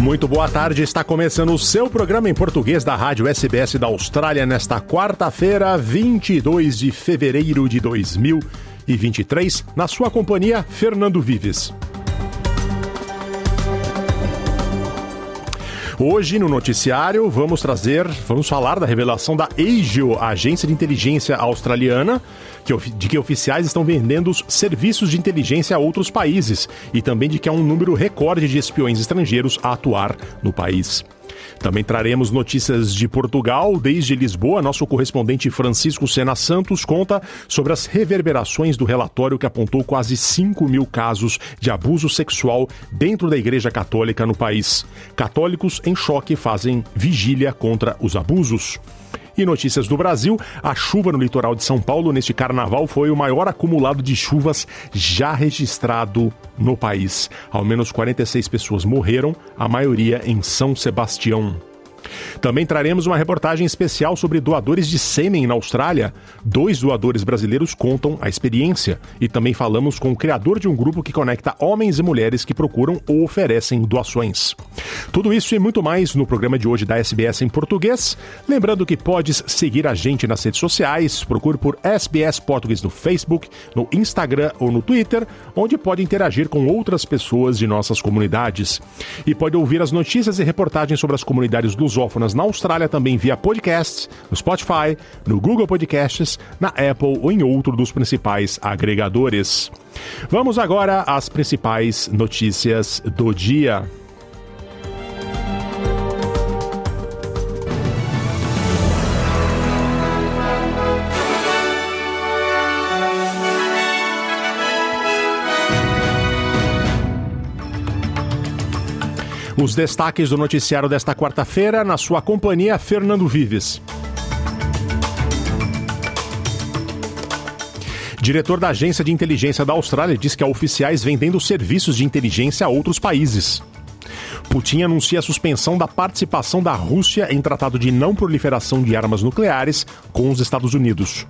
Muito boa tarde, está começando o seu programa em português da Rádio SBS da Austrália nesta quarta-feira, 22 de fevereiro de 2023, na sua companhia, Fernando Vives. Hoje no noticiário vamos trazer, vamos falar da revelação da ASIO, a agência de inteligência australiana, de que oficiais estão vendendo serviços de inteligência a outros países e também de que há um número recorde de espiões estrangeiros a atuar no país. Também traremos notícias de Portugal. Desde Lisboa, nosso correspondente Francisco Sena Santos conta sobre as reverberações do relatório que apontou quase 5 mil casos de abuso sexual dentro da Igreja Católica no país. Católicos em choque fazem vigília contra os abusos. E notícias do Brasil: a chuva no litoral de São Paulo neste carnaval foi o maior acumulado de chuvas já registrado no país. Ao menos 46 pessoas morreram, a maioria em São Sebastião. Também traremos uma reportagem especial sobre doadores de sêmen na Austrália. Dois doadores brasileiros contam a experiência. E também falamos com o criador de um grupo que conecta homens e mulheres que procuram ou oferecem doações. Tudo isso e muito mais no programa de hoje da SBS em português. Lembrando que podes seguir a gente nas redes sociais. Procure por SBS Português no Facebook, no Instagram ou no Twitter, onde pode interagir com outras pessoas de nossas comunidades. E pode ouvir as notícias e reportagens sobre as comunidades dos lusófonas na Austrália também via podcast, no Spotify, no Google Podcasts, na Apple ou em outro dos principais agregadores. Vamos agora às principais notícias do dia. Os destaques do noticiário desta quarta-feira, na sua companhia, Fernando Vives. Diretor da Agência de Inteligência da Austrália diz que há oficiais vendendo serviços de inteligência a outros países. Putin anuncia a suspensão da participação da Rússia em tratado de não proliferação de armas nucleares com os Estados Unidos.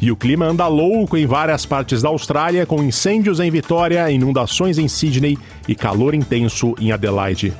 E o clima anda louco em várias partes da Austrália, com incêndios em Vitória, inundações em Sydney e calor intenso em Adelaide.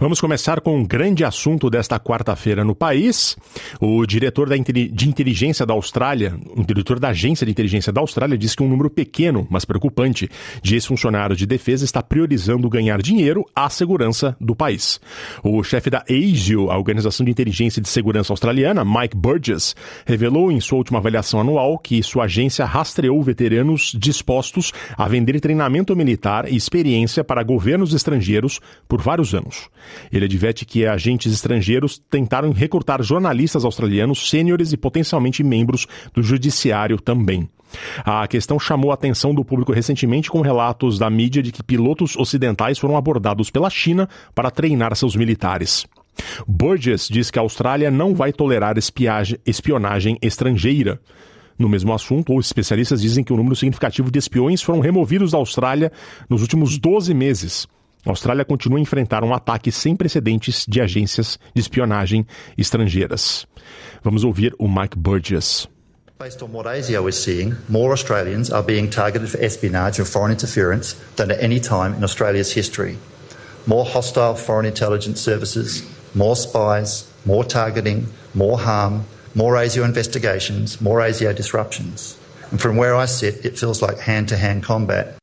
Vamos começar com um grande assunto desta quarta-feira no país. O diretor de inteligência da Austrália, o diretor da agência de inteligência da Austrália, disse que um número pequeno, mas preocupante, de ex-funcionários de defesa está priorizando ganhar dinheiro à segurança do país. O chefe da ASIO, a Organização de Inteligência de Segurança Australiana, Mike Burgess, revelou em sua última avaliação anual que sua agência rastreou veteranos dispostos a vender treinamento militar e experiência para governos estrangeiros por vários anos. Ele adverte que agentes estrangeiros tentaram recrutar jornalistas australianos sêniores e potencialmente membros do judiciário também. A questão chamou a atenção do público recentemente com relatos da mídia de que pilotos ocidentais foram abordados pela China para treinar seus militares. Burgess diz que a Austrália não vai tolerar espionagem estrangeira. No mesmo assunto, os especialistas dizem que um número significativo de espiões foram removidos da Austrália nos últimos 12 meses. A Austrália continua a enfrentar um ataque sem precedentes de agências de espionagem estrangeiras. Vamos ouvir o Mike Burgess. Based on what ASIO is seeing, more Australians are being targeted for espionage and foreign interference than at any time in Australia's history. More hostile foreign intelligence services, more spies, more targeting, more harm, more ASIO investigations, more ASIO disruptions. And from where I sit, it feels like hand to hand combat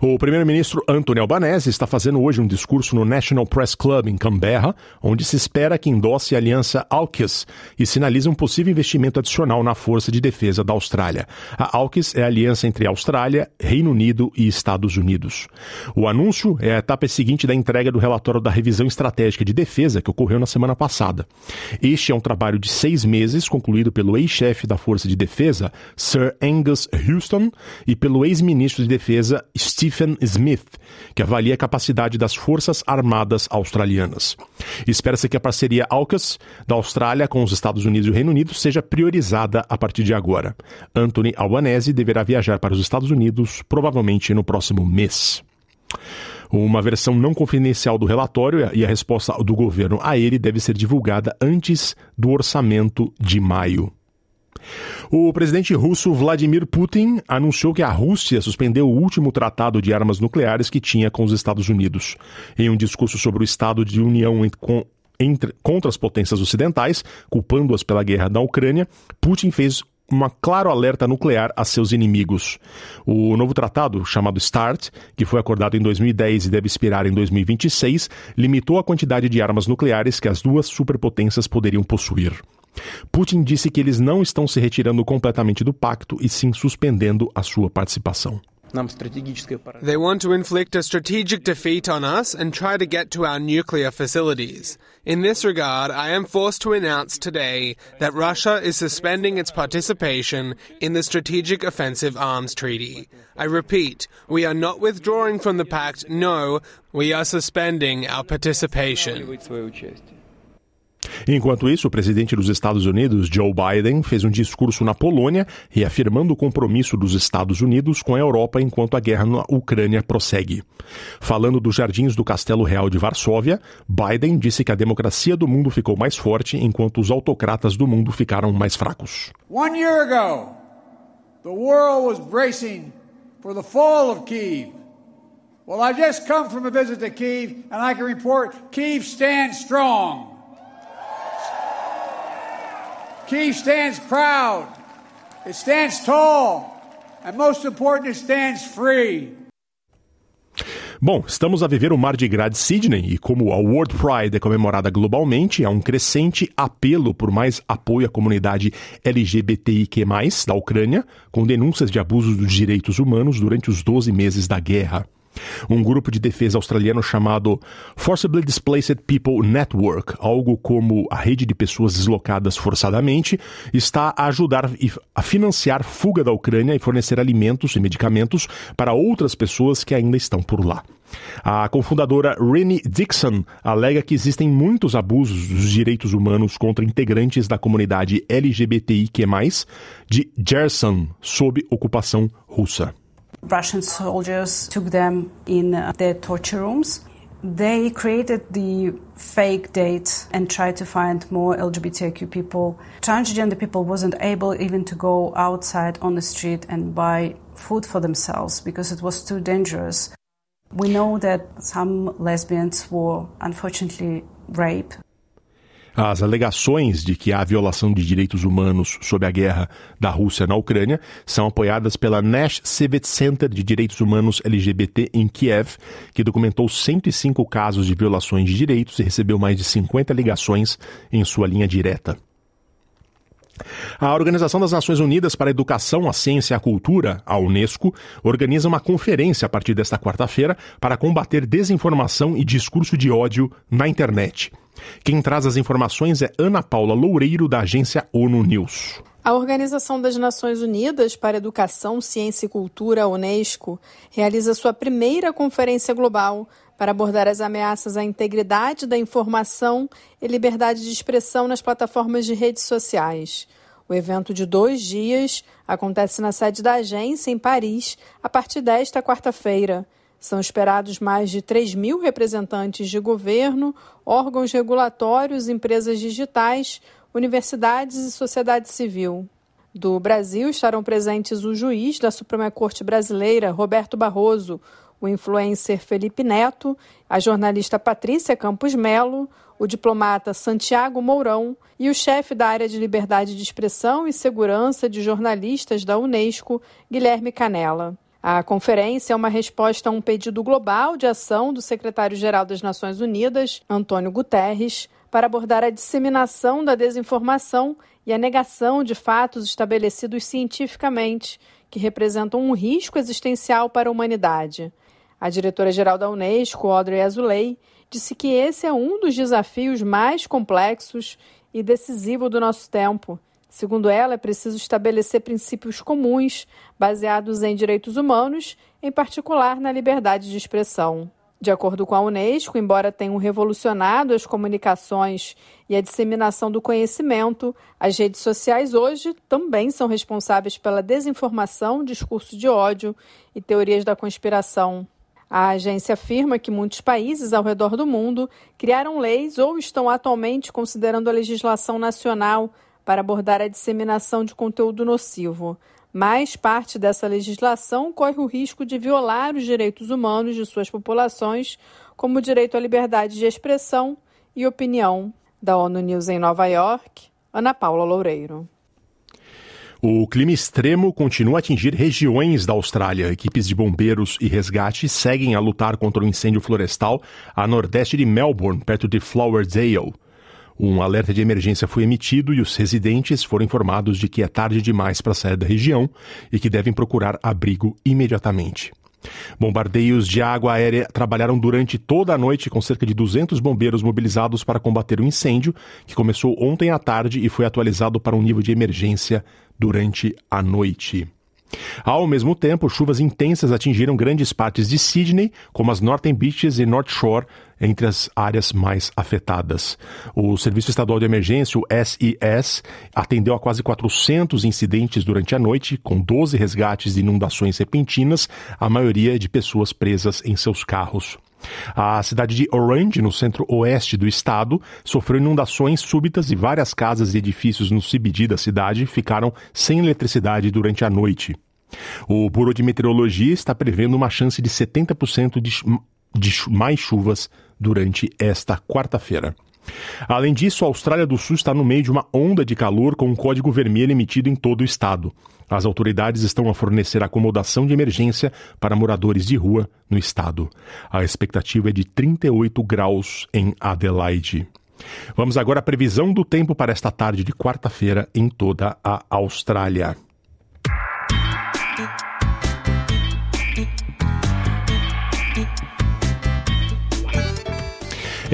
O primeiro-ministro Anthony Albanese está fazendo hoje um discurso no National Press Club em Canberra, onde se espera que endosse a aliança AUKUS e sinalize um possível investimento adicional na Força de Defesa da Austrália. A AUKUS é a aliança entre Austrália, Reino Unido e Estados Unidos. O anúncio é a etapa seguinte da entrega do relatório da revisão estratégica de defesa que ocorreu na semana passada. Este é um trabalho de seis meses, concluído pelo ex-chefe da Força de Defesa, Sir Angus Houston, e pelo ex-ministro de Defesa, Stephen Smith, que avalia a capacidade das Forças Armadas Australianas. Espera-se que a parceria AUKUS da Austrália com os Estados Unidos e o Reino Unido seja priorizada a partir de agora. Anthony Albanese deverá viajar para os Estados Unidos provavelmente no próximo mês. Uma versão não confidencial do relatório e a resposta do governo a ele deve ser divulgada antes do orçamento de maio. O presidente russo Vladimir Putin anunciou que a Rússia suspendeu o último tratado de armas nucleares que tinha com os Estados Unidos. Em um discurso sobre o estado de união com, entre, contra as potências ocidentais, culpando-as pela guerra na Ucrânia, Putin fez uma claro alerta nuclear a seus inimigos. O novo tratado, chamado START, que foi acordado em 2010 e deve expirar em 2026, limitou a quantidade de armas nucleares que as duas superpotências poderiam possuir. Putin disse que eles não estão se retirando completamente do pacto e sim suspendendo a sua participação. They want to inflict a strategic defeat on us and try to get to our nuclear facilities. In this regard, I am forced to announce today that Russia is suspending its participation in the Strategic Offensive Arms Treaty. I repeat, we are not withdrawing from the pact, no, we are suspending our participation. Enquanto isso, o presidente dos Estados Unidos, Joe Biden, fez um discurso na Polônia, reafirmando o compromisso dos Estados Unidos com a Europa enquanto a guerra na Ucrânia prossegue. Falando dos jardins do Castelo Real de Varsóvia, Biden disse que a democracia do mundo ficou mais forte enquanto os autocratas do mundo ficaram mais fracos. One year ago, the world was bracing for the fall of Kiev. Well, I just come from a visit to Kiev, and I can report Kiev stands strong. Kiev stands proud, it stands tall, and most important, it stands free. Bom, estamos a viver o Mar de Gras de Sydney e como a World Pride é comemorada globalmente, há um crescente apelo por mais apoio à comunidade LGBTIQ+, da Ucrânia, com denúncias de abusos dos direitos humanos durante os 12 meses da guerra. Um grupo de defesa australiano chamado Forcibly Displaced People Network, algo como a rede de pessoas deslocadas forçadamente, está a ajudar a financiar fuga da Ucrânia e fornecer alimentos e medicamentos para outras pessoas que ainda estão por lá. A cofundadora Rennie Dixon alega que existem muitos abusos dos direitos humanos contra integrantes da comunidade LGBTIQ+, de Gerson, sob ocupação russa. Russian soldiers took them in uh, their torture rooms. They created the fake date and tried to find more LGBTQ people. Transgender people wasn't able even to go outside on the street and buy food for themselves because it was too dangerous. We know that some lesbians were unfortunately raped As alegações de que há violação de direitos humanos sob a guerra da Rússia na Ucrânia são apoiadas pela Nash Civic Center de Direitos Humanos LGBT em Kiev, que documentou 105 casos de violações de direitos e recebeu mais de 50 ligações em sua linha direta. A Organização das Nações Unidas para a Educação, a Ciência e a Cultura, a Unesco, organiza uma conferência a partir desta quarta-feira para combater desinformação e discurso de ódio na internet. Quem traz as informações é Ana Paula Loureiro, da agência ONU News. A Organização das Nações Unidas para Educação, Ciência e Cultura, a Unesco, realiza sua primeira conferência global para abordar as ameaças à integridade da informação e liberdade de expressão nas plataformas de redes sociais. O evento de dois dias acontece na sede da agência, em Paris, a partir desta quarta-feira. São esperados mais de 3 mil representantes de governo, órgãos regulatórios, empresas digitais, universidades e sociedade civil. Do Brasil estarão presentes o juiz da Suprema Corte Brasileira, Roberto Barroso, o influencer Felipe Neto, a jornalista Patrícia Campos Melo, o diplomata Santiago Mourão e o chefe da área de liberdade de expressão e segurança de jornalistas da Unesco, Guilherme Canella. A conferência é uma resposta a um pedido global de ação do secretário-geral das Nações Unidas, Antônio Guterres, para abordar a disseminação da desinformação e a negação de fatos estabelecidos cientificamente, que representam um risco existencial para a humanidade. A diretora-geral da Unesco, Audrey Azoulay, disse que esse é um dos desafios mais complexos e decisivo do nosso tempo. Segundo ela, é preciso estabelecer princípios comuns baseados em direitos humanos, em particular na liberdade de expressão. De acordo com a Unesco, embora tenham revolucionado as comunicações e a disseminação do conhecimento, as redes sociais hoje também são responsáveis pela desinformação, discurso de ódio e teorias da conspiração. A agência afirma que muitos países ao redor do mundo criaram leis ou estão atualmente considerando a legislação nacional para abordar a disseminação de conteúdo nocivo. Mas parte dessa legislação corre o risco de violar os direitos humanos de suas populações, como o direito à liberdade de expressão e opinião. Da ONU News em Nova York, Ana Paula Loureiro. O clima extremo continua a atingir regiões da Austrália. Equipes de bombeiros e resgate seguem a lutar contra o incêndio florestal a nordeste de Melbourne, perto de Flowerdale. Um alerta de emergência foi emitido e os residentes foram informados de que é tarde demais para sair da região e que devem procurar abrigo imediatamente. Bombardeios de água aérea trabalharam durante toda a noite com cerca de 200 bombeiros mobilizados para combater o incêndio, que começou ontem à tarde e foi atualizado para um nível de emergência durante a noite. Ao mesmo tempo, chuvas intensas atingiram grandes partes de Sydney, como as Northern Beaches e North Shore, entre as áreas mais afetadas. O Serviço Estadual de Emergência, o SIS, atendeu a quase 400 incidentes durante a noite, com 12 resgates de inundações repentinas, a maioria de pessoas presas em seus carros. A cidade de Orange, no centro-oeste do estado, sofreu inundações súbitas e várias casas e edifícios no CBD da cidade ficaram sem eletricidade durante a noite. O Bureau de Meteorologia está prevendo uma chance de 70% de, de mais chuvas durante esta quarta-feira. Além disso, a Austrália do Sul está no meio de uma onda de calor com um código vermelho emitido em todo o estado. As autoridades estão a fornecer acomodação de emergência para moradores de rua no estado. A expectativa é de 38 graus em Adelaide. Vamos agora à previsão do tempo para esta tarde de quarta-feira em toda a Austrália.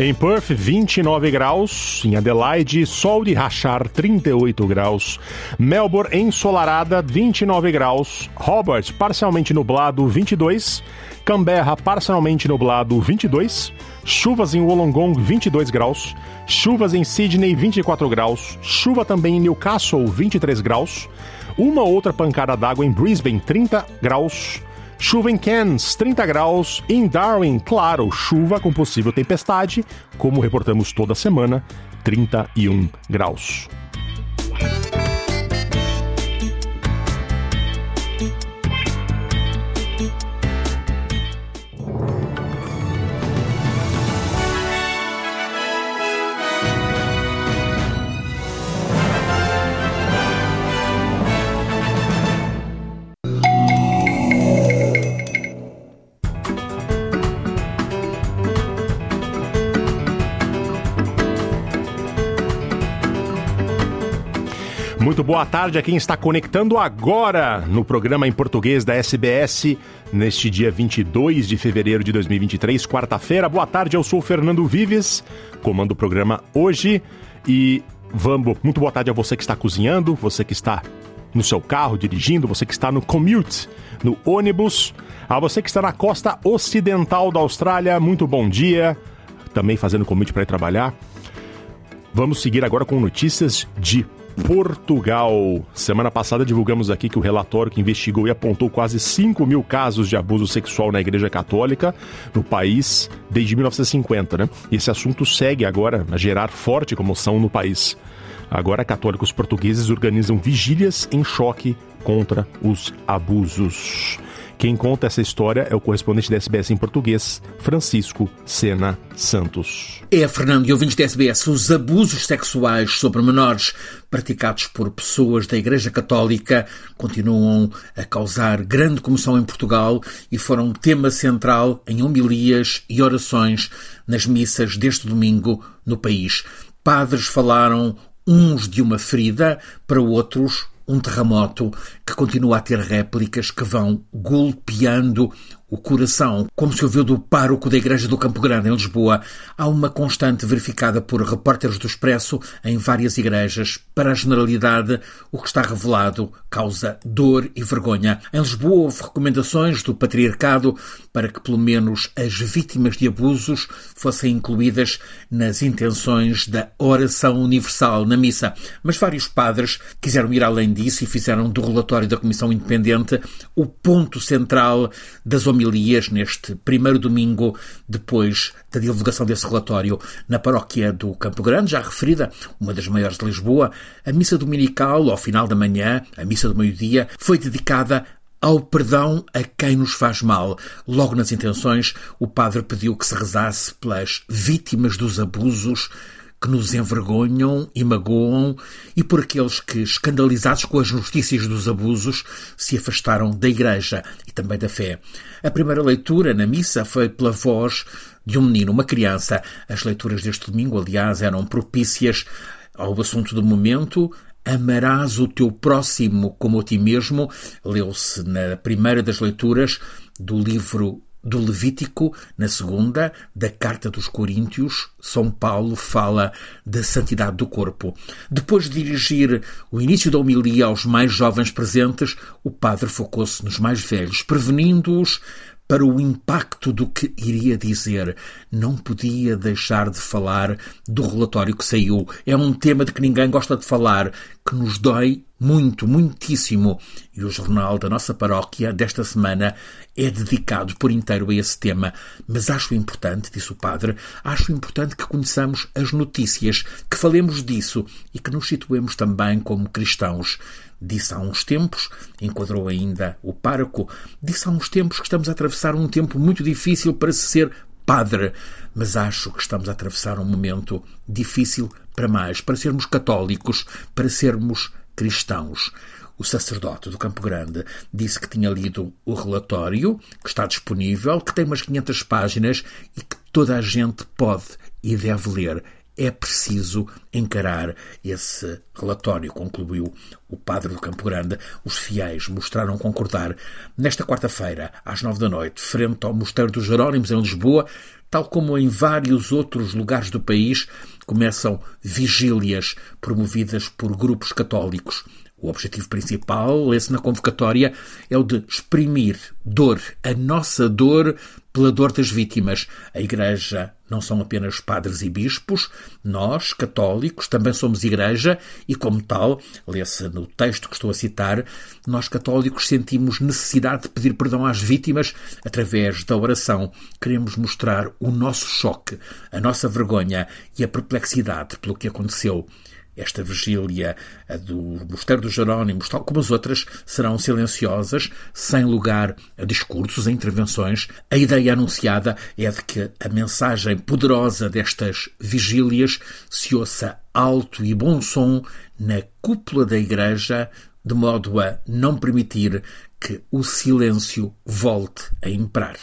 Em Perth, 29 graus. Em Adelaide, sol de rachar, 38 graus. Melbourne, ensolarada, 29 graus. Hobart, parcialmente nublado, 22. Canberra, parcialmente nublado, 22. Chuvas em Wollongong, 22 graus. Chuvas em Sydney, 24 graus. Chuva também em Newcastle, 23 graus. Uma outra pancada d'água em Brisbane, 30 graus. Chuva em Cairns, 30 graus. Em Darwin, claro, chuva com possível tempestade, como reportamos toda semana, 31 graus. Muito boa tarde a quem está conectando agora no programa em português da SBS, neste dia 22 de fevereiro de 2023, quarta-feira. Boa tarde, eu sou o Fernando Vives, comando o programa hoje e vamos. Muito boa tarde a você que está cozinhando, você que está no seu carro dirigindo, você que está no commute, no ônibus, a você que está na costa ocidental da Austrália, muito bom dia, também fazendo commute para ir trabalhar. Vamos seguir agora com notícias de Portugal. Semana passada divulgamos aqui que o relatório que investigou e apontou quase 5 mil casos de abuso sexual na Igreja Católica no país desde 1950, né? E esse assunto segue agora a gerar forte comoção no país. Agora, católicos portugueses organizam vigílias em choque contra os abusos. Quem conta essa história é o correspondente da SBS em português, Francisco Sena Santos. É, Fernando e ouvintes da SBS, os abusos sexuais sobre menores praticados por pessoas da Igreja Católica continuam a causar grande comoção em Portugal e foram tema central em homilias e orações nas missas deste domingo no país. Padres falaram uns de uma ferida, para outros um terremoto que continua a ter réplicas que vão golpeando o coração, como se ouviu do pároco da Igreja do Campo Grande, em Lisboa. Há uma constante verificada por repórteres do Expresso em várias igrejas. Para a generalidade, o que está revelado causa dor e vergonha. Em Lisboa, houve recomendações do Patriarcado para que, pelo menos, as vítimas de abusos fossem incluídas nas intenções da oração universal na missa. Mas vários padres quiseram ir além disso e fizeram do relatório da Comissão Independente o ponto central das homilias neste primeiro domingo depois da divulgação desse relatório na paróquia do Campo Grande, já referida, uma das maiores de Lisboa. A missa dominical, ao final da manhã, a missa do meio-dia, foi dedicada ao perdão a quem nos faz mal. Logo nas intenções, o padre pediu que se rezasse pelas vítimas dos abusos que nos envergonham e magoam e por aqueles que, escandalizados com as notícias dos abusos, se afastaram da Igreja e também da fé. A primeira leitura na missa foi pela voz de um menino, uma criança. As leituras deste domingo, aliás, eram propícias ao assunto do momento, Amarás o teu próximo como a ti mesmo, leu-se na primeira das leituras do livro do Levítico, na segunda, da Carta dos Coríntios, São Paulo fala da santidade do corpo. Depois de dirigir o início da homilia aos mais jovens presentes, o padre focou-se nos mais velhos, prevenindo-os para o impacto do que iria dizer. Não podia deixar de falar do relatório que saiu. É um tema de que ninguém gosta de falar, que nos dói muito, muitíssimo. E o jornal da nossa paróquia desta semana é dedicado por inteiro a esse tema. Mas acho importante, disse o padre, acho importante que conheçamos as notícias, que falemos disso e que nos situemos também como cristãos. Disse há uns tempos, enquadrou ainda o pároco, disse há uns tempos que estamos a atravessar um tempo muito difícil para se ser padre, mas acho que estamos a atravessar um momento difícil para mais, para sermos católicos, para sermos cristãos. O sacerdote do Campo Grande disse que tinha lido o relatório, que está disponível, que tem umas 500 páginas e que toda a gente pode e deve ler é preciso encarar esse relatório, concluiu o padre do Campo Grande. Os fiéis mostraram concordar nesta quarta-feira, às nove da noite, frente ao Mosteiro dos Jerónimos, em Lisboa, tal como em vários outros lugares do país, começam vigílias promovidas por grupos católicos. O objetivo principal, esse na convocatória, é o de exprimir dor, a nossa dor pela dor das vítimas. A Igreja não são apenas padres e bispos, nós, católicos, também somos Igreja e, como tal, lê-se no texto que estou a citar, nós católicos sentimos necessidade de pedir perdão às vítimas através da oração. Queremos mostrar o nosso choque, a nossa vergonha e a perplexidade pelo que aconteceu. Esta vigília do Mosteiro dos Jerónimos, tal como as outras, serão silenciosas, sem lugar a discursos, a intervenções. A ideia anunciada é de que a mensagem poderosa destas vigílias se ouça alto e bom som na cúpula da Igreja, de modo a não permitir que o silêncio volte a imperar.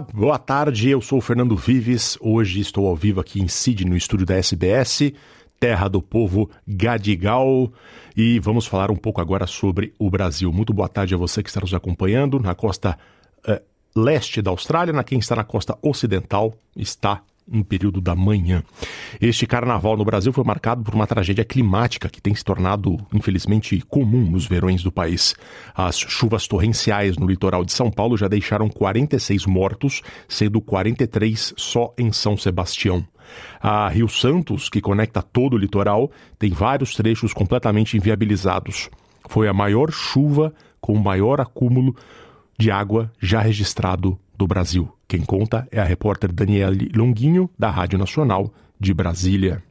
Boa tarde. Eu sou o Fernando Vives. Hoje estou ao vivo aqui em Sydney, no estúdio da SBS, terra do povo Gadigal. E vamos falar um pouco agora sobre o Brasil. Muito boa tarde a você que está nos acompanhando na costa uh, leste da Austrália, na quem está na costa ocidental está em período da manhã. Este carnaval no Brasil foi marcado por uma tragédia climática que tem se tornado, infelizmente, comum nos verões do país. As chuvas torrenciais no litoral de São Paulo já deixaram 46 mortos, sendo 43 só em São Sebastião. A Rio Santos, que conecta todo o litoral, tem vários trechos completamente inviabilizados. Foi a maior chuva com o maior acúmulo de água já registrado do Brasil. Quem conta é a repórter Daniele Longuinho, da Rádio Nacional de Brasília.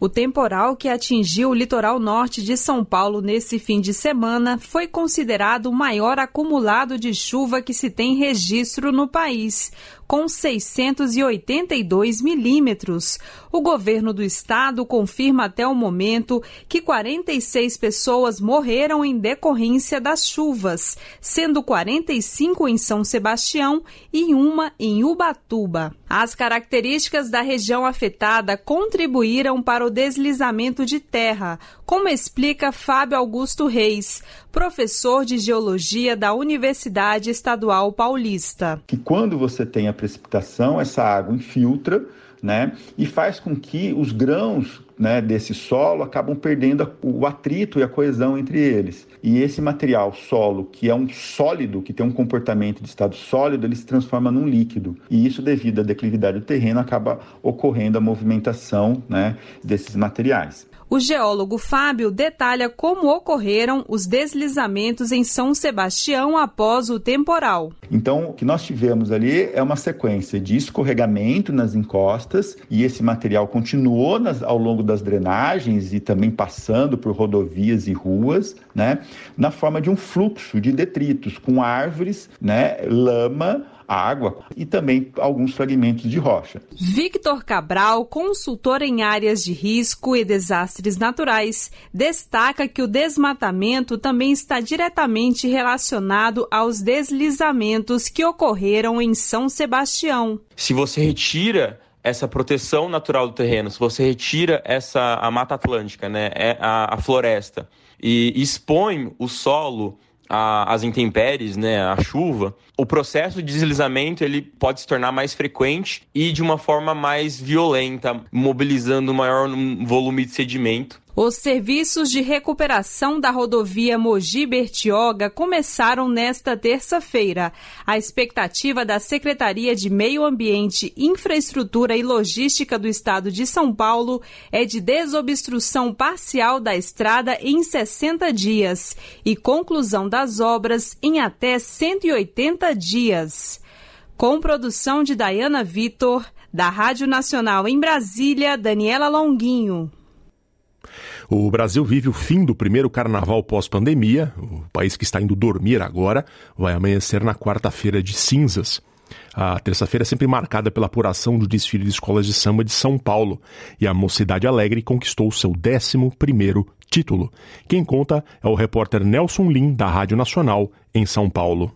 O temporal que atingiu o litoral norte de São Paulo nesse fim de semana foi considerado o maior acumulado de chuva que se tem registro no país com 682 milímetros. O governo do estado confirma até o momento que 46 pessoas morreram em decorrência das chuvas, sendo 45 em São Sebastião e uma em Ubatuba. As características da região afetada contribuíram para o deslizamento de terra, como explica Fábio Augusto Reis, professor de geologia da Universidade Estadual Paulista. Que quando você tem a precipitação, essa água infiltra, né, e faz com que os grãos né, desse solo acabam perdendo o atrito e a coesão entre eles. E esse material solo, que é um sólido, que tem um comportamento de estado sólido, ele se transforma num líquido. E isso, devido à declividade do terreno, acaba ocorrendo a movimentação né, desses materiais. O geólogo Fábio detalha como ocorreram os deslizamentos em São Sebastião após o temporal. Então, o que nós tivemos ali é uma sequência de escorregamento nas encostas e esse material continuou nas, ao longo das drenagens e também passando por rodovias e ruas, né, na forma de um fluxo de detritos com árvores, né, lama, água e também alguns fragmentos de rocha. Victor Cabral, consultor em áreas de risco e desastres naturais, destaca que o desmatamento também está diretamente relacionado aos deslizamentos que ocorreram em São Sebastião. Se você retira essa proteção natural do terreno, se você retira essa a mata atlântica, né, é a, a floresta e expõe o solo a, as intempéries, né, a chuva, o processo de deslizamento ele pode se tornar mais frequente e de uma forma mais violenta, mobilizando um maior volume de sedimento os serviços de recuperação da rodovia Mogi-Bertioga começaram nesta terça-feira. A expectativa da Secretaria de Meio Ambiente, Infraestrutura e Logística do Estado de São Paulo é de desobstrução parcial da estrada em 60 dias e conclusão das obras em até 180 dias. Com produção de Dayana Vitor, da Rádio Nacional em Brasília, Daniela Longuinho. O Brasil vive o fim do primeiro carnaval pós-pandemia. O país que está indo dormir agora vai amanhecer na quarta-feira de cinzas. A terça-feira é sempre marcada pela apuração do desfile de escolas de samba de São Paulo e a Mocidade Alegre conquistou seu 11 título. Quem conta é o repórter Nelson Lim, da Rádio Nacional, em São Paulo.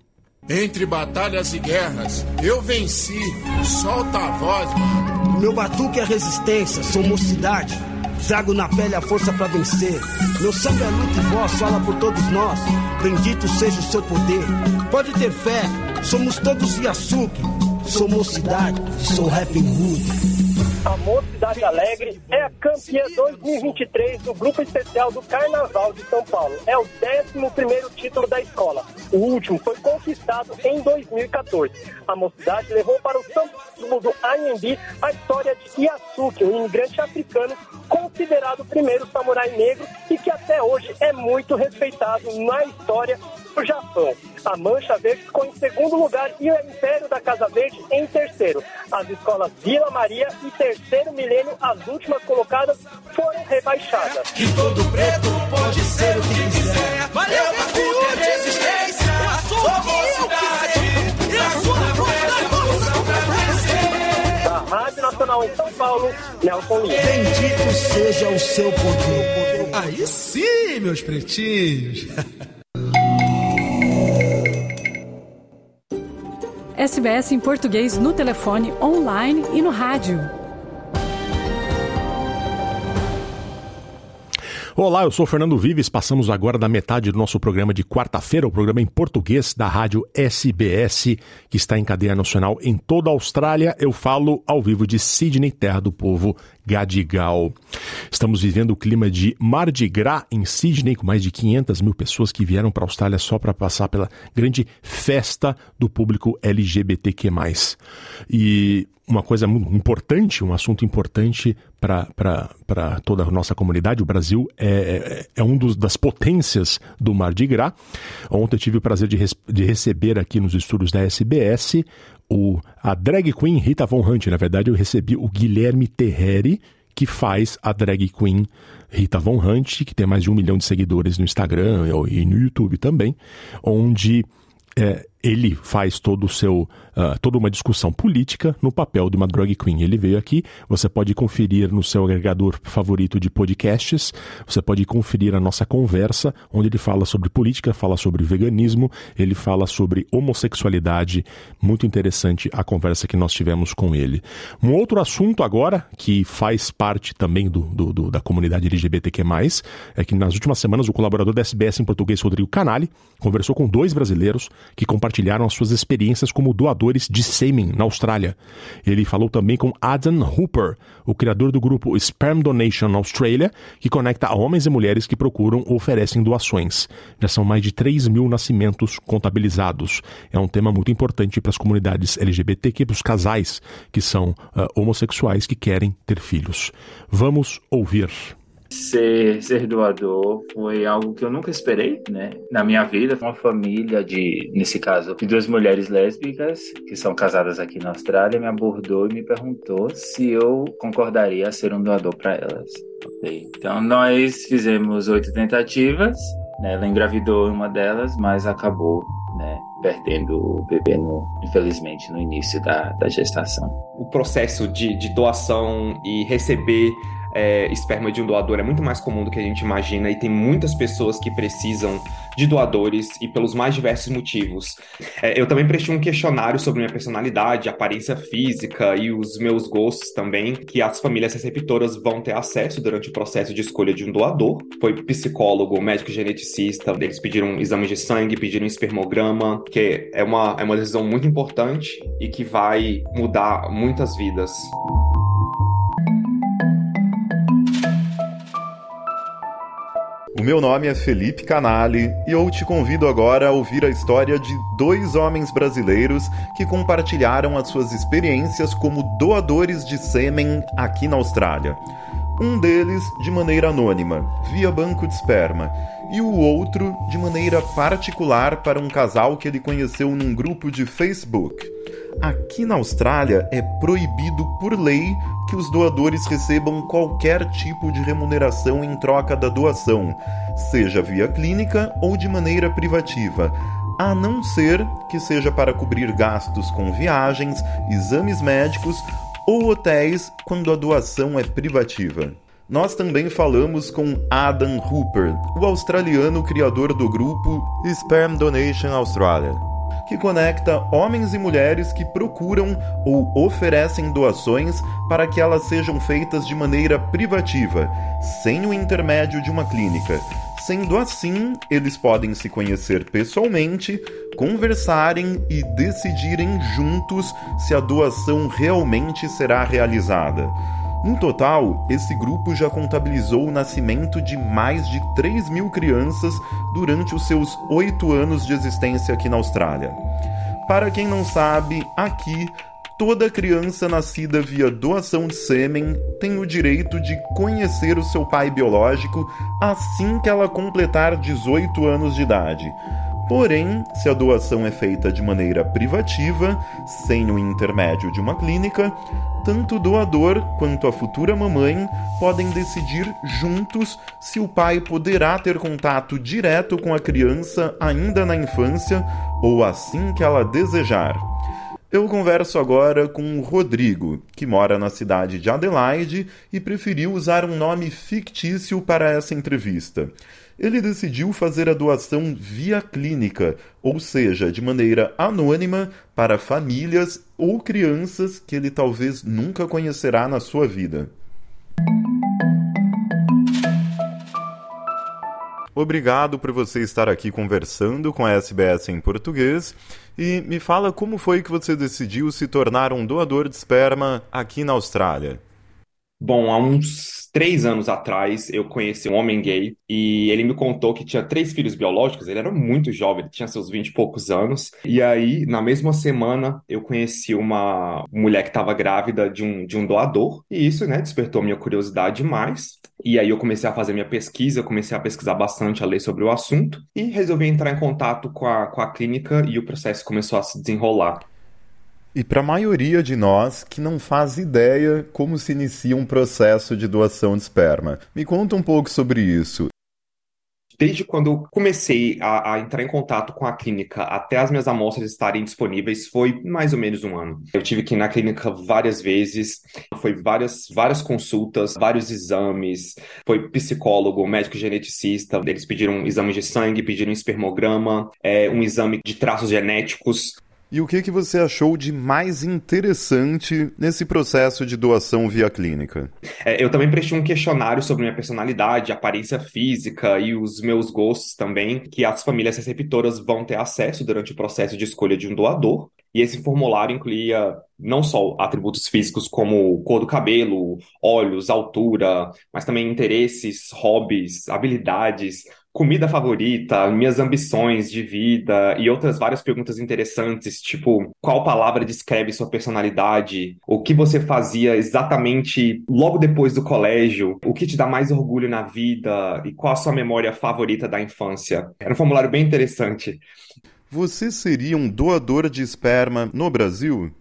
Entre batalhas e guerras, eu venci. Solta a voz, mano. Meu batuque é resistência, sou mocidade. Trago na pele a força para vencer. Meu sangue é luta e voz, fala por todos nós. Bendito seja o seu poder. Pode ter fé, somos todos Yasuki. Sou mocidade, sou rap hood. A Mocidade Alegre é a campeã 2023 do Grupo Especial do Carnaval de São Paulo. É o 11 título da escola. O último foi conquistado em 2014. A Mocidade levou para o São Paulo do Anhembi a história de Yasuki, um imigrante africano considerado o primeiro samurai negro e que até hoje é muito respeitado na história do Japão. A Mancha Verde ficou em segundo lugar e o Império da Casa Verde em terceiro. As escolas Vila Maria e Terceiro Milênio, as últimas colocadas, foram rebaixadas. Que todo preto pode ser o que quiser. Valeu, é resistência, a sua a sua Da Rádio Nacional em São Paulo, Nelson Lima. Bendito seja o seu poder. Aí sim, meus pretinhos. SBS em português no telefone, online e no rádio. Olá, eu sou Fernando Vives. Passamos agora da metade do nosso programa de quarta-feira, o programa em português da rádio SBS, que está em cadeia nacional em toda a Austrália. Eu falo ao vivo de Sydney, terra do povo Gadigal. Estamos vivendo o clima de Mardi Gras em Sydney, com mais de 500 mil pessoas que vieram para a Austrália só para passar pela grande festa do público LGBTQ+. E uma coisa importante, um assunto importante para toda a nossa comunidade. O Brasil é, é, é um dos, das potências do Mardi Gras. Ontem eu tive o prazer de, res, de receber aqui nos estúdios da SBS o, a drag queen Rita Von Hunt. Na verdade, eu recebi o Guilherme Terreri, que faz a drag queen Rita Von Hunt, que tem mais de um milhão de seguidores no Instagram e no YouTube também, onde é, ele faz todo o seu, uh, toda uma discussão política no papel de uma drag queen. Ele veio aqui, você pode conferir no seu agregador favorito de podcasts, você pode conferir a nossa conversa, onde ele fala sobre política, fala sobre veganismo, ele fala sobre homossexualidade. Muito interessante a conversa que nós tivemos com ele. Um outro assunto agora, que faz parte também do, do, do da comunidade LGBTQ+, é que nas últimas semanas o colaborador da SBS em português, Rodrigo Canali, conversou com dois brasileiros que compartilharam compartilharam as suas experiências como doadores de sêmen na Austrália. Ele falou também com Adam Hooper, o criador do grupo Sperm Donation Australia, que conecta homens e mulheres que procuram ou oferecem doações. Já são mais de 3 mil nascimentos contabilizados. É um tema muito importante para as comunidades LGBTQ, para os casais que são uh, homossexuais que querem ter filhos. Vamos ouvir. Ser, ser doador foi algo que eu nunca esperei, né? Na minha vida, uma família de, nesse caso, de duas mulheres lésbicas que são casadas aqui na Austrália me abordou e me perguntou se eu concordaria a ser um doador para elas. Okay. Então, nós fizemos oito tentativas, né? Ela engravidou uma delas, mas acabou né, perdendo o bebê, no, infelizmente, no início da, da gestação. O processo de, de doação e receber é, esperma de um doador é muito mais comum do que a gente imagina e tem muitas pessoas que precisam de doadores e pelos mais diversos motivos. É, eu também prestei um questionário sobre minha personalidade, aparência física e os meus gostos também, que as famílias receptoras vão ter acesso durante o processo de escolha de um doador. Foi psicólogo, médico geneticista, eles pediram exames de sangue, pediram espermograma, que é uma, é uma decisão muito importante e que vai mudar muitas vidas. O meu nome é Felipe Canali e eu te convido agora a ouvir a história de dois homens brasileiros que compartilharam as suas experiências como doadores de sêmen aqui na Austrália. Um deles de maneira anônima, via banco de esperma, e o outro de maneira particular para um casal que ele conheceu num grupo de Facebook. Aqui na Austrália é proibido por lei que os doadores recebam qualquer tipo de remuneração em troca da doação, seja via clínica ou de maneira privativa, a não ser que seja para cobrir gastos com viagens, exames médicos ou hotéis quando a doação é privativa. Nós também falamos com Adam Hooper, o australiano criador do grupo Sperm Donation Australia que conecta homens e mulheres que procuram ou oferecem doações para que elas sejam feitas de maneira privativa, sem o intermédio de uma clínica. Sendo assim, eles podem se conhecer pessoalmente, conversarem e decidirem juntos se a doação realmente será realizada. No total, esse grupo já contabilizou o nascimento de mais de 3 mil crianças durante os seus oito anos de existência aqui na Austrália. Para quem não sabe, aqui toda criança nascida via doação de sêmen tem o direito de conhecer o seu pai biológico assim que ela completar 18 anos de idade. Porém, se a doação é feita de maneira privativa, sem o intermédio de uma clínica, tanto o doador quanto a futura mamãe podem decidir juntos se o pai poderá ter contato direto com a criança ainda na infância ou assim que ela desejar. Eu converso agora com o Rodrigo, que mora na cidade de Adelaide e preferiu usar um nome fictício para essa entrevista. Ele decidiu fazer a doação via clínica, ou seja, de maneira anônima para famílias ou crianças que ele talvez nunca conhecerá na sua vida. Obrigado por você estar aqui conversando com a SBS em português e me fala como foi que você decidiu se tornar um doador de esperma aqui na Austrália. Bom, há uns três anos atrás eu conheci um homem gay e ele me contou que tinha três filhos biológicos. Ele era muito jovem, ele tinha seus vinte e poucos anos. E aí, na mesma semana, eu conheci uma mulher que estava grávida de um, de um doador. E isso, né, despertou minha curiosidade mais. E aí eu comecei a fazer minha pesquisa, comecei a pesquisar bastante, a ler sobre o assunto e resolvi entrar em contato com a, com a clínica e o processo começou a se desenrolar. E para a maioria de nós que não faz ideia como se inicia um processo de doação de esperma, me conta um pouco sobre isso. Desde quando eu comecei a, a, entrar em contato com a clínica até as minhas amostras estarem disponíveis, foi mais ou menos um ano. Eu tive que ir na clínica várias vezes, foi várias, várias consultas, vários exames, foi psicólogo, médico geneticista, eles pediram exames de sangue, pediram espermograma, é, um exame de traços genéticos. E o que, que você achou de mais interessante nesse processo de doação via clínica? É, eu também prestei um questionário sobre minha personalidade, aparência física e os meus gostos também, que as famílias receptoras vão ter acesso durante o processo de escolha de um doador. E esse formulário incluía não só atributos físicos como cor do cabelo, olhos, altura, mas também interesses, hobbies, habilidades, comida favorita, minhas ambições de vida e outras várias perguntas interessantes, tipo qual palavra descreve sua personalidade, o que você fazia exatamente logo depois do colégio, o que te dá mais orgulho na vida e qual a sua memória favorita da infância. Era um formulário bem interessante. Você seria um doador de esperma no Brasil?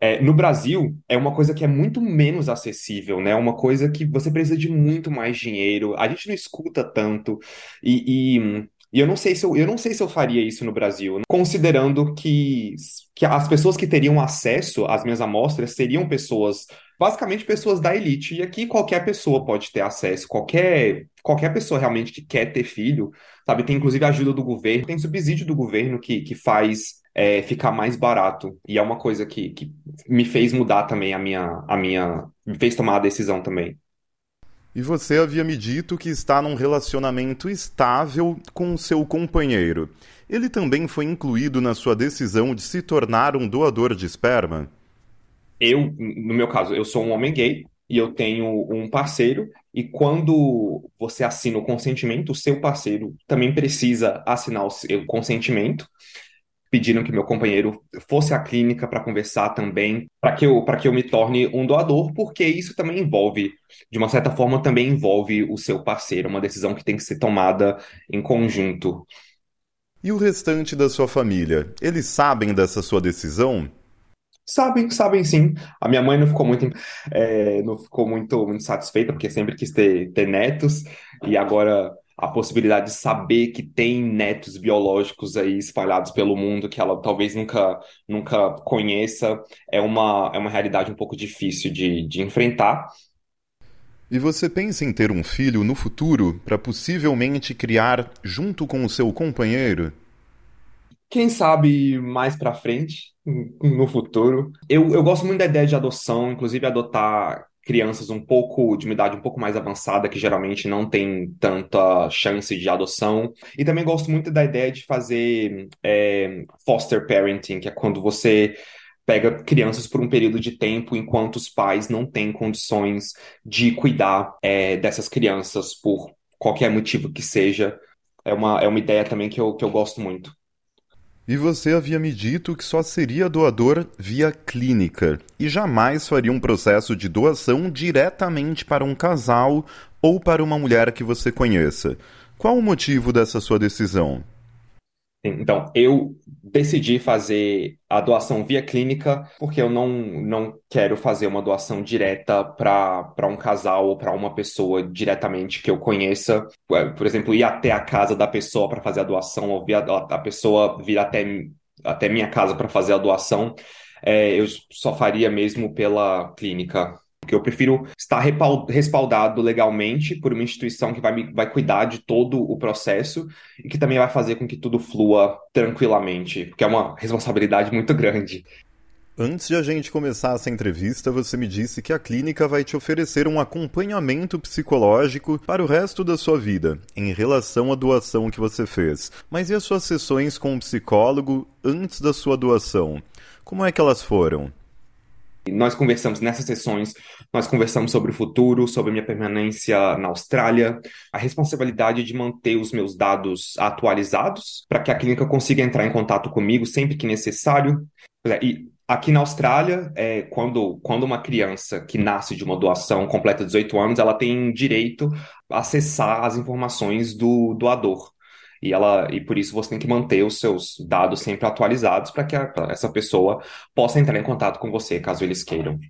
É, no Brasil, é uma coisa que é muito menos acessível, né? Uma coisa que você precisa de muito mais dinheiro. A gente não escuta tanto. E, e, e eu não sei se eu, eu não sei se eu faria isso no Brasil, considerando que, que as pessoas que teriam acesso às minhas amostras seriam pessoas, basicamente pessoas da elite. E aqui qualquer pessoa pode ter acesso, qualquer, qualquer pessoa realmente que quer ter filho, sabe? Tem inclusive ajuda do governo, tem subsídio do governo que, que faz é, ficar mais barato. E é uma coisa que, que me fez mudar também a minha, a minha. me fez tomar a decisão também. E você havia me dito que está num relacionamento estável com seu companheiro. Ele também foi incluído na sua decisão de se tornar um doador de esperma? Eu, no meu caso, eu sou um homem gay e eu tenho um parceiro, e quando você assina o consentimento, o seu parceiro também precisa assinar o consentimento pediram que meu companheiro fosse à clínica para conversar também, para que eu que eu me torne um doador, porque isso também envolve, de uma certa forma, também envolve o seu parceiro, uma decisão que tem que ser tomada em conjunto. E o restante da sua família, eles sabem dessa sua decisão? Sabem, sabem sim. A minha mãe não ficou muito, é, não ficou muito, muito satisfeita, porque sempre quis ter, ter netos, e agora a possibilidade de saber que tem netos biológicos aí espalhados pelo mundo que ela talvez nunca, nunca conheça é uma, é uma realidade um pouco difícil de, de enfrentar. E você pensa em ter um filho no futuro para possivelmente criar junto com o seu companheiro? Quem sabe mais para frente, no futuro. Eu, eu gosto muito da ideia de adoção, inclusive adotar crianças um pouco de uma idade um pouco mais avançada que geralmente não tem tanta chance de adoção. E também gosto muito da ideia de fazer é, foster parenting que é quando você pega crianças por um período de tempo enquanto os pais não têm condições de cuidar é, dessas crianças por qualquer motivo que seja. É uma, é uma ideia também que eu, que eu gosto muito e você havia me dito que só seria doador via clínica e jamais faria um processo de doação diretamente para um casal ou para uma mulher que você conheça. Qual o motivo dessa sua decisão? Então, eu decidi fazer a doação via clínica porque eu não, não quero fazer uma doação direta para um casal ou para uma pessoa diretamente que eu conheça. Por exemplo, ir até a casa da pessoa para fazer a doação, ou via, a pessoa vir até, até minha casa para fazer a doação. é, eu só faria mesmo pela clínica. Porque eu prefiro estar respaldado legalmente por uma instituição que vai, me, vai cuidar de todo o processo e que também vai fazer com que tudo flua tranquilamente, porque é uma responsabilidade muito grande. Antes de a gente começar essa entrevista, você me disse que a clínica vai te oferecer um acompanhamento psicológico para o resto da sua vida, em relação à doação que você fez. Mas e as suas sessões com o psicólogo antes da sua doação? Como é que elas foram? Nós conversamos nessas sessões, nós conversamos sobre o futuro, sobre minha permanência na Austrália, a responsabilidade de manter os meus dados atualizados para que a clínica consiga entrar em contato comigo sempre que necessário. E Aqui na Austrália, é, quando, quando uma criança que nasce de uma doação completa 18 anos, ela tem direito a acessar as informações do doador. E, ela, e por isso você tem que manter os seus dados sempre atualizados para que a, essa pessoa possa entrar em contato com você, caso eles queiram.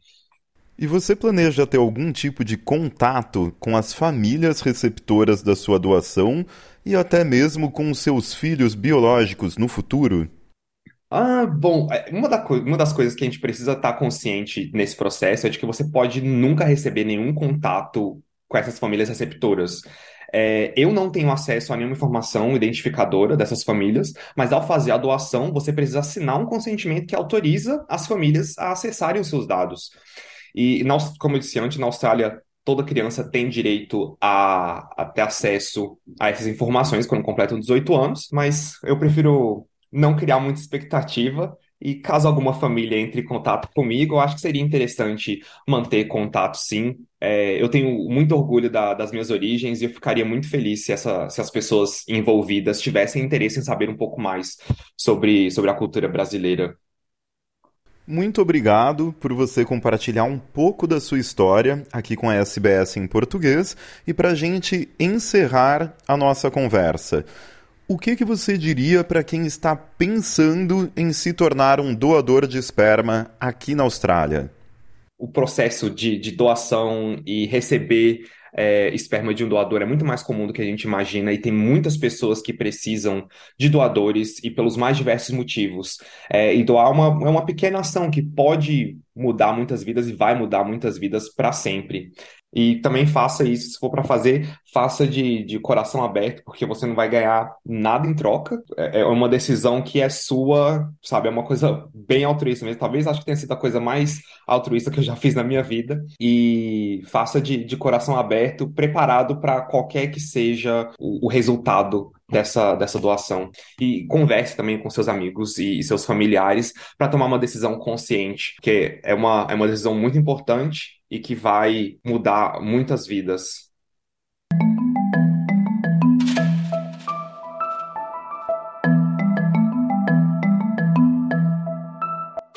E você planeja ter algum tipo de contato com as famílias receptoras da sua doação e até mesmo com os seus filhos biológicos no futuro? Ah, bom, é, uma, da uma das coisas que a gente precisa estar consciente nesse processo é de que você pode nunca receber nenhum contato com essas famílias receptoras. É, eu não tenho acesso a nenhuma informação identificadora dessas famílias, mas ao fazer a doação, você precisa assinar um consentimento que autoriza as famílias a acessarem os seus dados. E, como eu disse antes, na Austrália, toda criança tem direito a, a ter acesso a essas informações quando completam 18 anos, mas eu prefiro não criar muita expectativa. E caso alguma família entre em contato comigo, eu acho que seria interessante manter contato sim. É, eu tenho muito orgulho da, das minhas origens e eu ficaria muito feliz se, essa, se as pessoas envolvidas tivessem interesse em saber um pouco mais sobre, sobre a cultura brasileira. Muito obrigado por você compartilhar um pouco da sua história aqui com a SBS em português e para a gente encerrar a nossa conversa. O que, que você diria para quem está pensando em se tornar um doador de esperma aqui na Austrália? O processo de, de doação e receber é, esperma de um doador é muito mais comum do que a gente imagina e tem muitas pessoas que precisam de doadores e pelos mais diversos motivos. É, e doar uma, é uma pequena ação que pode mudar muitas vidas e vai mudar muitas vidas para sempre. E também faça isso, se for para fazer, faça de, de coração aberto, porque você não vai ganhar nada em troca. É, é uma decisão que é sua, sabe? É uma coisa bem altruísta mesmo. Talvez acho que tenha sido a coisa mais altruísta que eu já fiz na minha vida. E faça de, de coração aberto, preparado para qualquer que seja o, o resultado dessa, dessa doação. E converse também com seus amigos e, e seus familiares para tomar uma decisão consciente, que é uma, é uma decisão muito importante e que vai mudar muitas vidas.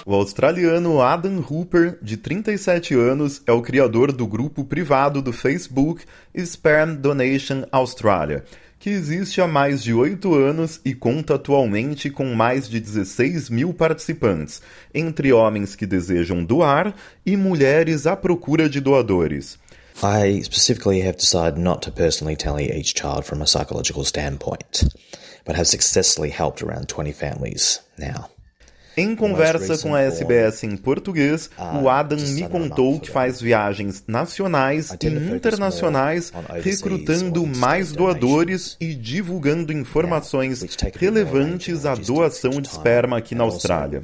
O australiano Adam Hooper, de 37 anos, é o criador do grupo privado do Facebook Sperm Donation Australia, que existe há mais de oito anos e conta atualmente com mais de 16 mil participantes, entre homens que desejam doar e mulheres à procura de doadores. I specifically have decided not to personally tally each child from a psychological standpoint, but have successfully helped around 20 families now. Em conversa com a SBS em português, o Adam me contou que faz viagens nacionais e internacionais, recrutando mais doadores e divulgando informações relevantes à doação de esperma aqui na Austrália.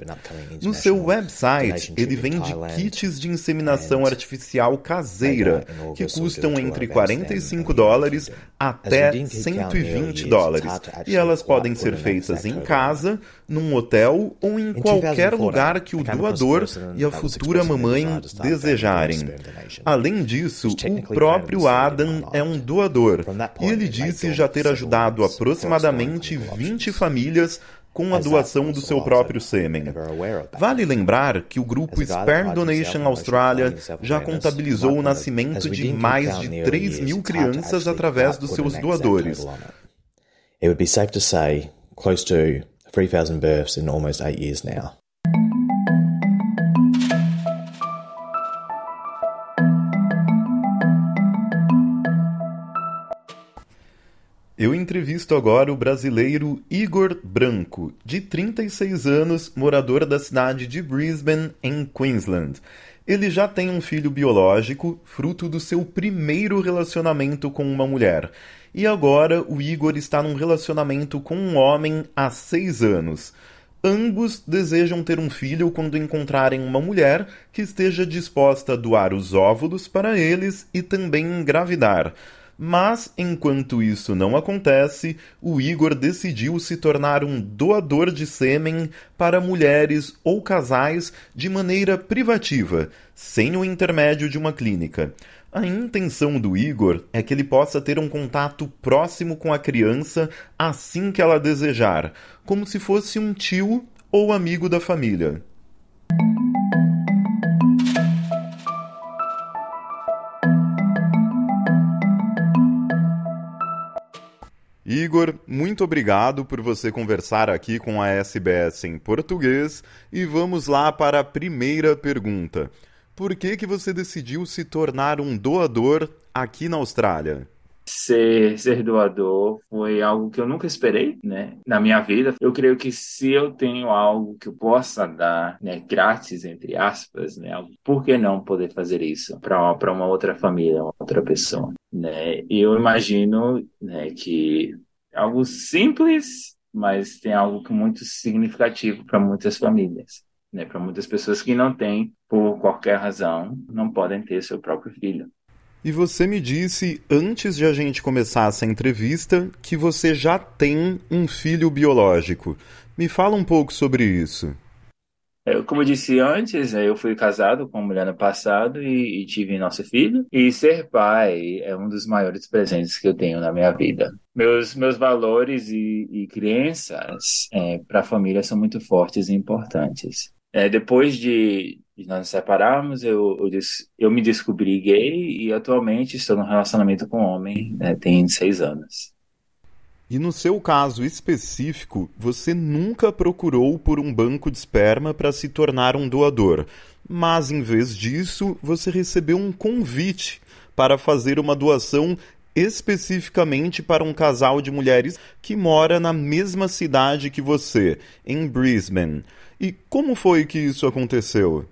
No seu website, ele vende kits de inseminação artificial caseira, que custam entre 45 dólares até 120 dólares, e elas podem ser feitas em casa, num hotel ou em qualquer lugar que o doador e a futura mamãe desejarem. Além disso, o próprio Adam é um doador. E ele disse já ter ajudado aproximadamente 20 famílias com a doação do seu próprio sêmen. Vale lembrar que o grupo Sperm Donation Australia já contabilizou o nascimento de mais de 3 mil crianças através dos seus doadores. It would be safe to say close to 3,000 births in almost eight years now. Eu entrevisto agora o brasileiro Igor Branco, de 36 anos, morador da cidade de Brisbane, em Queensland. Ele já tem um filho biológico, fruto do seu primeiro relacionamento com uma mulher. E agora o Igor está num relacionamento com um homem há seis anos. Ambos desejam ter um filho quando encontrarem uma mulher que esteja disposta a doar os óvulos para eles e também engravidar. Mas, enquanto isso não acontece, o Igor decidiu se tornar um doador de sêmen para mulheres ou casais de maneira privativa, sem o intermédio de uma clínica. A intenção do Igor é que ele possa ter um contato próximo com a criança assim que ela desejar, como se fosse um tio ou amigo da família. Igor, muito obrigado por você conversar aqui com a SBS em português e vamos lá para a primeira pergunta. Por que que você decidiu se tornar um doador aqui na Austrália? ser, ser doador foi algo que eu nunca esperei, né, na minha vida. Eu creio que se eu tenho algo que eu possa dar, né, grátis, entre aspas, né, por que não poder fazer isso para uma outra família, uma outra pessoa, né? E eu imagino, né, que algo simples, mas tem algo muito significativo para muitas famílias. Né, para muitas pessoas que não têm, por qualquer razão, não podem ter seu próprio filho. E você me disse, antes de a gente começar essa entrevista, que você já tem um filho biológico. Me fala um pouco sobre isso. Eu, como eu disse antes, né, eu fui casado com uma mulher no passado e, e, tive nosso filho. E ser pai é um dos maiores presentes que eu tenho na minha vida. Meus, meus valores e, e crenças é, para a família são muito fortes e importantes. É, depois de, de nós nos separarmos, eu, eu, eu, me descobri gay e atualmente estou num relacionamento com um homem, né, tem seis anos. E no seu caso específico, você nunca procurou por um banco de esperma para se tornar um doador, mas em vez disso, você recebeu um convite para fazer uma doação especificamente para um casal de mulheres que mora na mesma cidade que você, em Brisbane. E como foi que isso aconteceu?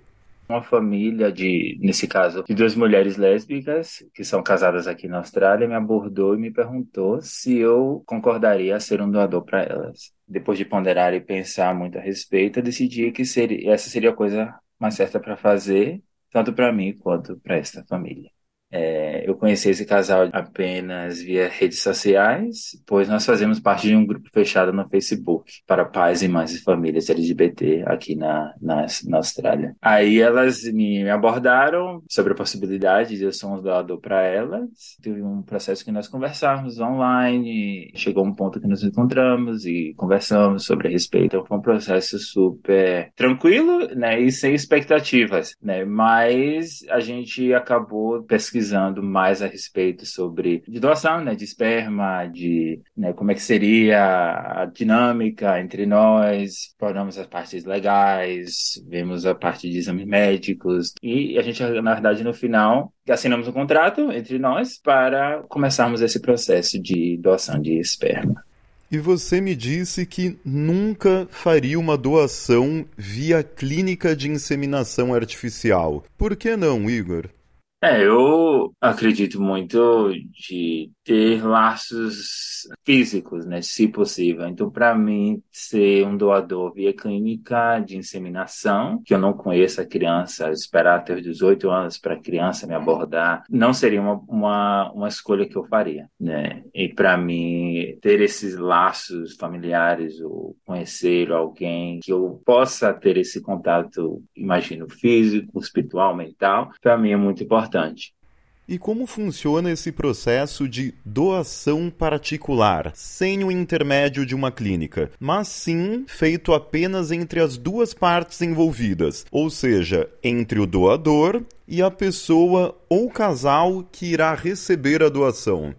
Uma família de, nesse caso, de duas mulheres lésbicas que são casadas aqui na Austrália me abordou e me perguntou se eu concordaria a ser um doador para elas. Depois de ponderar e pensar muito a respeito, decidi que seria, essa seria a coisa mais certa para fazer, tanto para mim quanto para esta família. É, eu conheci esse casal apenas via redes sociais, pois nós fazemos parte de um grupo fechado no Facebook para pais e mães e famílias LGBT aqui na, na, na Austrália. Aí elas me abordaram sobre a possibilidade de eu ser um doador para elas. Teve um processo que nós conversamos online, chegou um ponto que nos encontramos e conversamos sobre a respeito. Então foi um processo super tranquilo, né, e sem expectativas, né, mas a gente acabou pesquisando pesquisando mais a respeito sobre de doação, né, de esperma, de né, como é que seria a dinâmica entre nós, exploramos as partes legais, vemos a parte de exames médicos e a gente, na verdade, no final assinamos um contrato entre nós para começarmos esse processo de doação de esperma. E você me disse que nunca faria uma doação via clínica de inseminação artificial. Por que não, Igor? É, eu acredito muito de ter laços físicos, né, se possível. Então, para mim, ser um doador via clínica de inseminação, que eu não conheço a criança, esperar até os 18 anos para a criança me abordar, não seria uma, uma, uma escolha que eu faria, né? E para mim, ter esses laços familiares ou conhecer alguém que eu possa ter esse contato, imagino, físico, espiritual, mental, para mim é muito importante. E como funciona esse processo de doação particular, sem o intermédio de uma clínica, mas sim feito apenas entre as duas partes envolvidas, ou seja, entre o doador e a pessoa ou casal que irá receber a doação?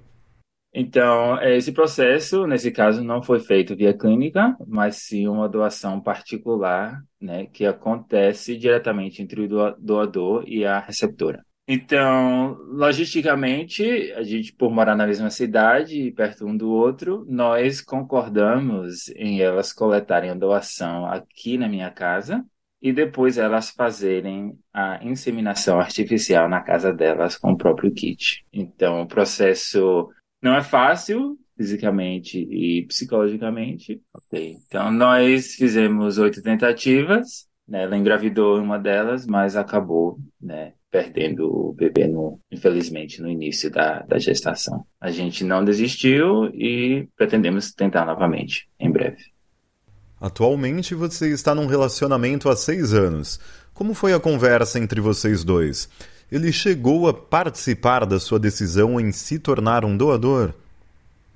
Então, esse processo, nesse caso, não foi feito via clínica, mas sim uma doação particular, né, que acontece diretamente entre o doador e a receptora. Então, logisticamente, a gente, por morar na mesma cidade, perto um do outro, nós concordamos em elas coletarem a doação aqui na minha casa e depois elas fazerem a inseminação artificial na casa delas com o próprio kit. Então, o processo não é fácil, fisicamente e psicologicamente. Okay. Então, nós fizemos oito tentativas, né? ela engravidou uma delas, mas acabou né, perdendo o bebê, no, infelizmente, no início da, da gestação. A gente não desistiu e pretendemos tentar novamente, em breve. Atualmente você está num relacionamento há seis anos. Como foi a conversa entre vocês dois? Ele chegou a participar da sua decisão em se tornar um doador?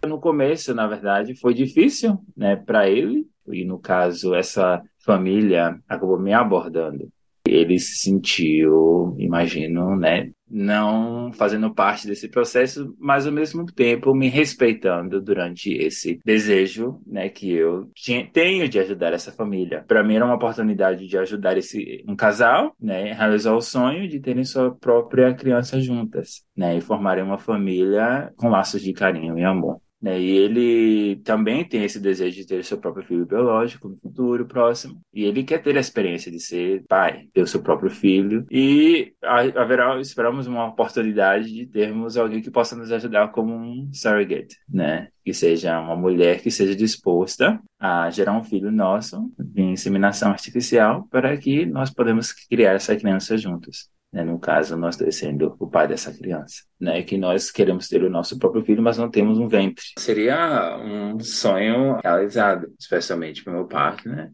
No começo, na verdade, foi difícil, né, para ele, e no caso, essa família acabou me abordando ele se sentiu, imagino, né, não fazendo parte desse processo, mas ao mesmo tempo me respeitando durante esse desejo, né, que eu tinha, tenho de ajudar essa família. Para mim era uma oportunidade de ajudar esse um casal, né, realizar o sonho de terem sua própria criança juntas, né, e formarem uma família com laços de carinho e amor. Né? E ele também tem esse desejo de ter seu próprio filho biológico no futuro próximo. E ele quer ter a experiência de ser pai, ter o seu próprio filho. E haverá, esperamos uma oportunidade de termos alguém que possa nos ajudar como um surrogate, né? Que seja uma mulher que seja disposta a gerar um filho nosso em inseminação artificial para que nós podemos criar essa criança juntos né, no caso, nós dois sendo o pai dessa criança, né, que nós queremos ter o nosso próprio filho, mas não temos um ventre. Seria um sonho realizado, especialmente para o meu partner. Né?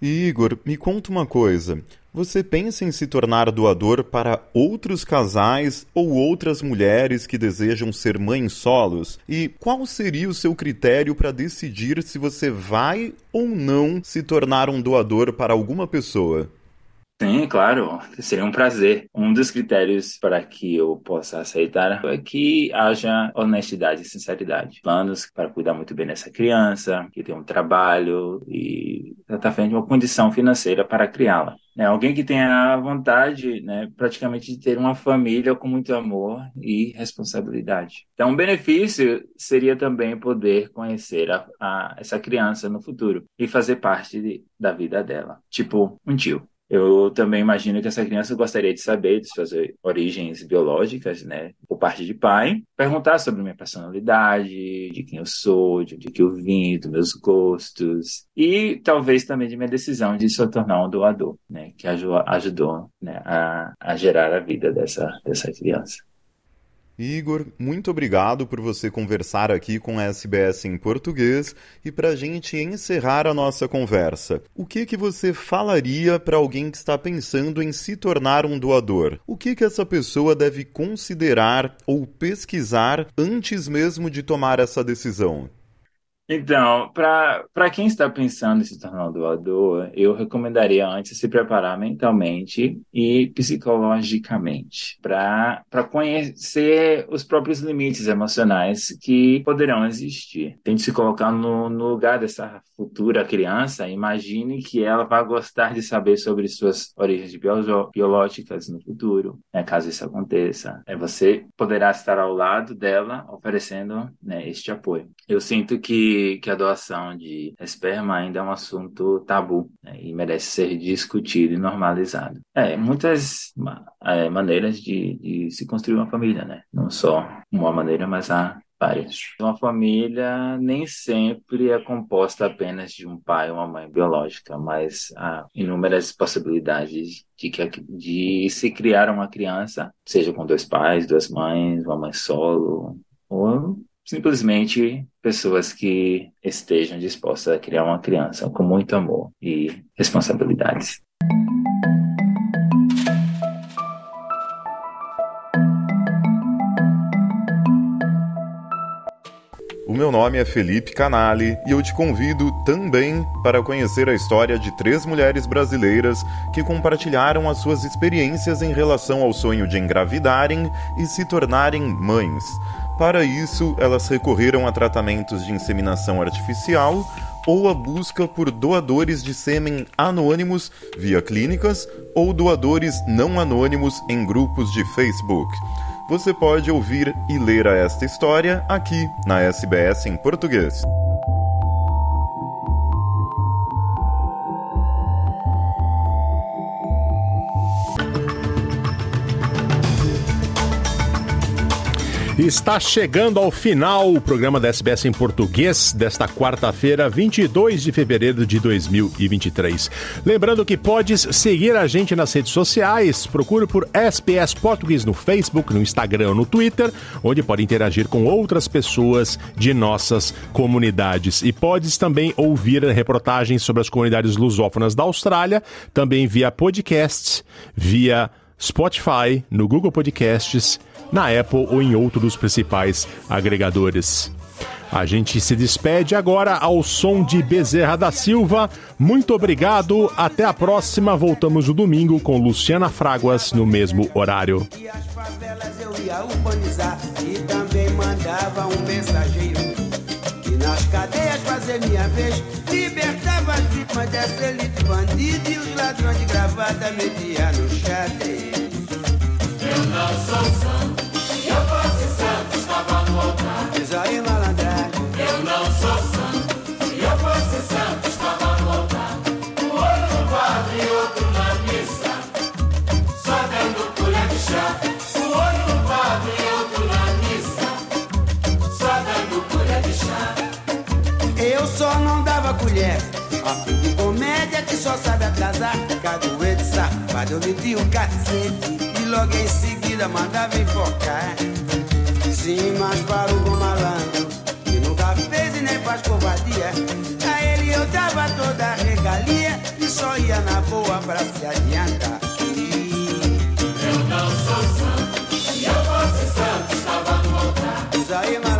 Igor, me conta uma coisa. Você pensa em se tornar doador para outros casais ou outras mulheres que desejam ser mães solos? E qual seria o seu critério para decidir se você vai ou não se tornar um doador para alguma pessoa? Sim, claro, seria um prazer. Um dos critérios para que eu possa aceitar é que haja honestidade e sinceridade. Planos para cuidar muito bem dessa criança, que tenha um trabalho e está frente uma condição financeira para criá-la. É alguém que tenha a vontade, né, praticamente de ter uma família com muito amor e responsabilidade. Então, um benefício seria também poder conhecer a, a, essa criança no futuro e fazer parte de, da vida dela, tipo um tio. Eu também imagino que essa criança gostaria de saber de suas origens biológicas, né, por parte de pai, perguntar sobre minha personalidade, de quem eu sou, de onde que eu vim, dos meus gostos e talvez também de minha decisão de se tornar um doador, né, que ajudou, né, a, a gerar a vida dessa, dessa criança. Igor, muito obrigado por você conversar aqui com a SBS em português e para a gente encerrar a nossa conversa. O que que você falaria para alguém que está pensando em se tornar um doador? O que que essa pessoa deve considerar ou pesquisar antes mesmo de tomar essa decisão? Então, para quem está pensando em se tornar um doador, eu recomendaria antes se preparar mentalmente e psicologicamente para conhecer os próprios limites emocionais que poderão existir. Tente se colocar no, no lugar dessa futura criança, imagine que ela vai gostar de saber sobre suas origens biológicas no futuro, né, caso isso aconteça. É, você poderá estar ao lado dela oferecendo né, este apoio. Eu sinto que que, a doação de esperma ainda é um assunto tabu né, e merece ser discutido e normalizado. É, muitas é, maneiras de, de se construir uma família, né? Não só uma maneira, mas há várias. Uma família nem sempre é composta apenas de um pai e uma mãe biológica, mas há inúmeras possibilidades de, que, de se criar uma criança, seja com dois pais, duas mães, uma mãe solo, ou simplesmente pessoas que estejam dispostas a criar uma criança com muito amor e responsabilidades. O meu nome é Felipe Canali e eu te convido também para conhecer a história de três mulheres brasileiras que compartilharam as suas experiências em relação ao sonho de engravidarem e se tornarem mães. Para isso, elas recorreram a tratamentos de inseminação artificial ou a busca por doadores de sêmen anônimos via clínicas ou doadores não anônimos em grupos de Facebook. Você pode ouvir e ler esta história aqui na SBS em português. Está chegando ao final o programa da SBS em português desta quarta-feira, 22 de fevereiro de 2023. Lembrando que podes seguir a gente nas redes sociais, procure por SBS Português no Facebook, no Instagram, no Twitter, onde pode interagir com outras pessoas de nossas comunidades. E podes também ouvir reportagens sobre as comunidades lusófonas da Austrália, também via podcast, via Spotify, no Google Podcasts na Apple ou em outro dos principais agregadores. A gente se despede agora ao som de Bezerra da Silva. Muito obrigado, até a próxima. Voltamos no domingo com Luciana Fraguas no mesmo horário. Nas cadeias minha vez libertava dessa elite bandida e os ladrões de gravata media no. Comédia que só sabe atrasar. Cadoeiro safado, eu meti o cacete logo em seguida mandava enfocar. Sim, mas para o bom malandro, que nunca fez e nem faz covardia. A ele eu dava toda a regalia e só ia na boa pra se adiantar. Eu não sou santo, se eu fosse santo estava no altar. Diz aí, malandragem.